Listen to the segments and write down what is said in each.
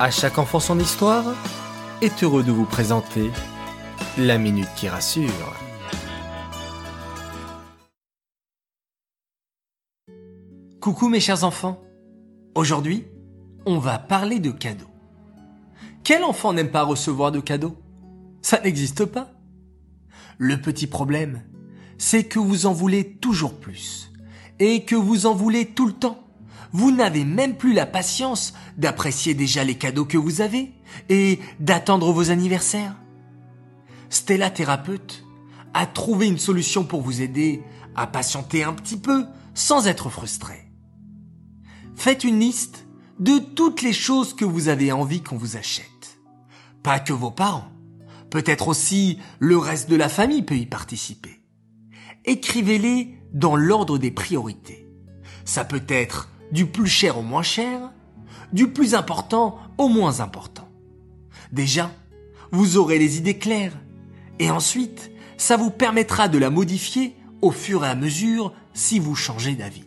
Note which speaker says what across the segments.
Speaker 1: À chaque enfant son histoire est heureux de vous présenter la minute qui rassure.
Speaker 2: Coucou mes chers enfants. Aujourd'hui, on va parler de cadeaux. Quel enfant n'aime pas recevoir de cadeaux? Ça n'existe pas. Le petit problème, c'est que vous en voulez toujours plus et que vous en voulez tout le temps. Vous n'avez même plus la patience d'apprécier déjà les cadeaux que vous avez et d'attendre vos anniversaires. Stella thérapeute a trouvé une solution pour vous aider à patienter un petit peu sans être frustré. Faites une liste de toutes les choses que vous avez envie qu'on vous achète. Pas que vos parents. Peut-être aussi le reste de la famille peut y participer. Écrivez-les dans l'ordre des priorités. Ça peut être du plus cher au moins cher, du plus important au moins important. Déjà, vous aurez les idées claires, et ensuite, ça vous permettra de la modifier au fur et à mesure si vous changez d'avis.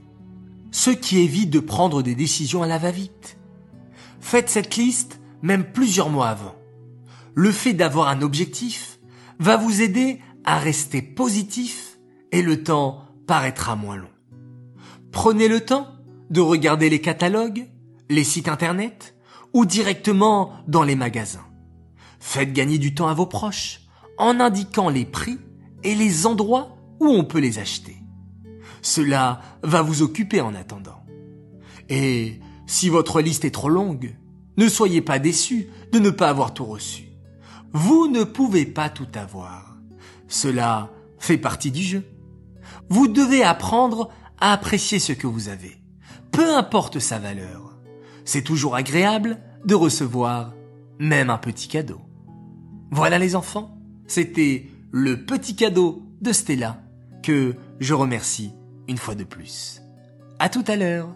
Speaker 2: Ce qui évite de prendre des décisions à la va-vite. Faites cette liste même plusieurs mois avant. Le fait d'avoir un objectif va vous aider à rester positif et le temps paraîtra moins long. Prenez le temps de regarder les catalogues, les sites internet ou directement dans les magasins. Faites gagner du temps à vos proches en indiquant les prix et les endroits où on peut les acheter. Cela va vous occuper en attendant. Et si votre liste est trop longue, ne soyez pas déçus de ne pas avoir tout reçu. Vous ne pouvez pas tout avoir. Cela fait partie du jeu. Vous devez apprendre à apprécier ce que vous avez peu importe sa valeur. C'est toujours agréable de recevoir même un petit cadeau. Voilà les enfants, c'était le petit cadeau de Stella que je remercie une fois de plus. À tout à l'heure.